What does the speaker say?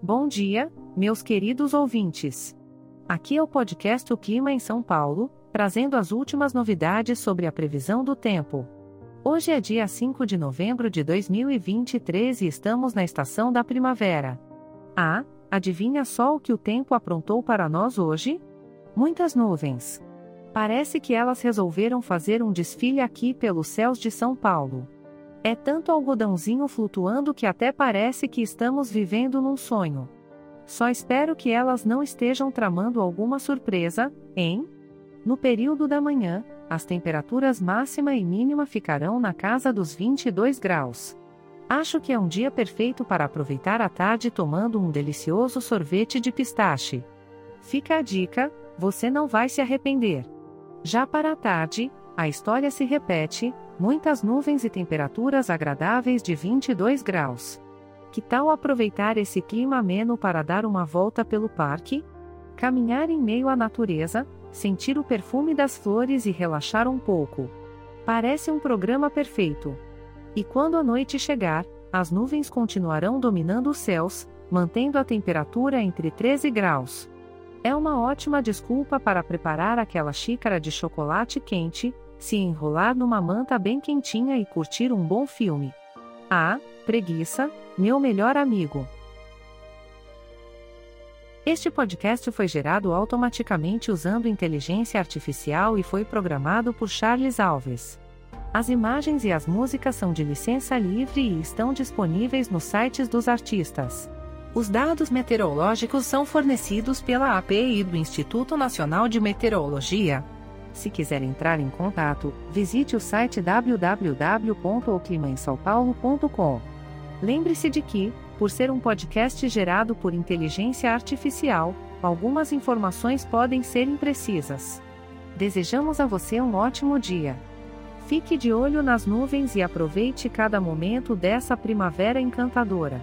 Bom dia, meus queridos ouvintes. Aqui é o podcast O Clima em São Paulo, trazendo as últimas novidades sobre a previsão do tempo. Hoje é dia 5 de novembro de 2023 e estamos na estação da primavera. Ah, adivinha só o que o tempo aprontou para nós hoje? Muitas nuvens. Parece que elas resolveram fazer um desfile aqui pelos céus de São Paulo. É tanto algodãozinho flutuando que até parece que estamos vivendo num sonho. Só espero que elas não estejam tramando alguma surpresa, hein? No período da manhã, as temperaturas máxima e mínima ficarão na casa dos 22 graus. Acho que é um dia perfeito para aproveitar a tarde tomando um delicioso sorvete de pistache. Fica a dica, você não vai se arrepender. Já para a tarde, a história se repete, muitas nuvens e temperaturas agradáveis de 22 graus. Que tal aproveitar esse clima ameno para dar uma volta pelo parque? Caminhar em meio à natureza, sentir o perfume das flores e relaxar um pouco. Parece um programa perfeito. E quando a noite chegar, as nuvens continuarão dominando os céus, mantendo a temperatura entre 13 graus. É uma ótima desculpa para preparar aquela xícara de chocolate quente, se enrolar numa manta bem quentinha e curtir um bom filme. Ah, preguiça, meu melhor amigo. Este podcast foi gerado automaticamente usando inteligência artificial e foi programado por Charles Alves. As imagens e as músicas são de licença livre e estão disponíveis nos sites dos artistas. Os dados meteorológicos são fornecidos pela API do Instituto Nacional de Meteorologia, se quiser entrar em contato, visite o site www.oclimaemsaopaulo.com. Lembre-se de que, por ser um podcast gerado por inteligência artificial, algumas informações podem ser imprecisas. Desejamos a você um ótimo dia. Fique de olho nas nuvens e aproveite cada momento dessa primavera encantadora.